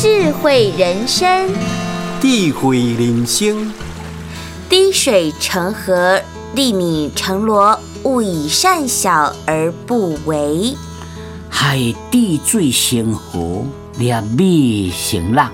智慧人生，智慧人生，滴水成河，粒米成箩，勿以善小而不为。海滴水成河，粒米成浪，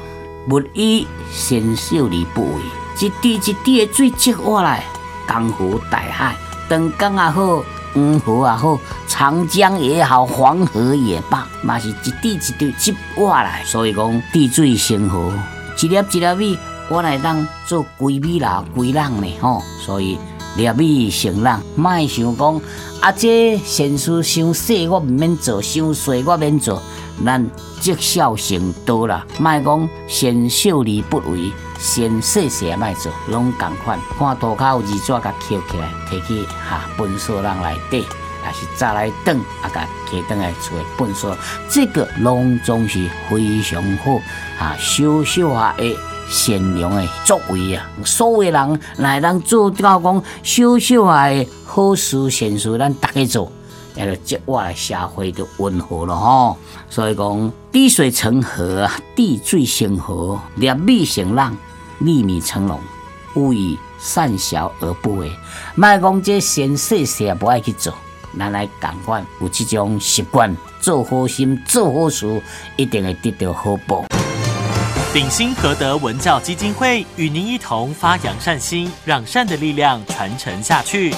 勿以善小而不为。一滴一滴的水积下来，江河大海，长江也好，黄河也好，长江也好，黄河也罢，嘛是一滴一滴积下来。所以讲，滴水成河，一粒一粒米，我来当做规米啦，规浪呢吼。所以粒米成箩，莫想讲啊，这善事伤细，我毋免做；伤细，我免做。咱积少成多啦，莫讲先小而不为。先细细也卖做，拢共款。看涂骹有字纸，甲捡起来，摕去哈粪扫人内底，也是再来等，啊，甲摕倒来厝诶粪扫。这个拢总是非常好啊，小小下的善良的作为啊。所有人来咱做到讲小小下的好事善事，咱大家做，也就接我社会就温和了吼。所以讲，滴水成河啊，滴水成河，粒米成浪。粒米成龙，勿以善小而不为。卖讲这先细细也不爱去做，咱来共款有这种习惯，做好心、做好事，一定会得到好报。鼎新和德文教基金会与您一同发扬善心，让善的力量传承下去。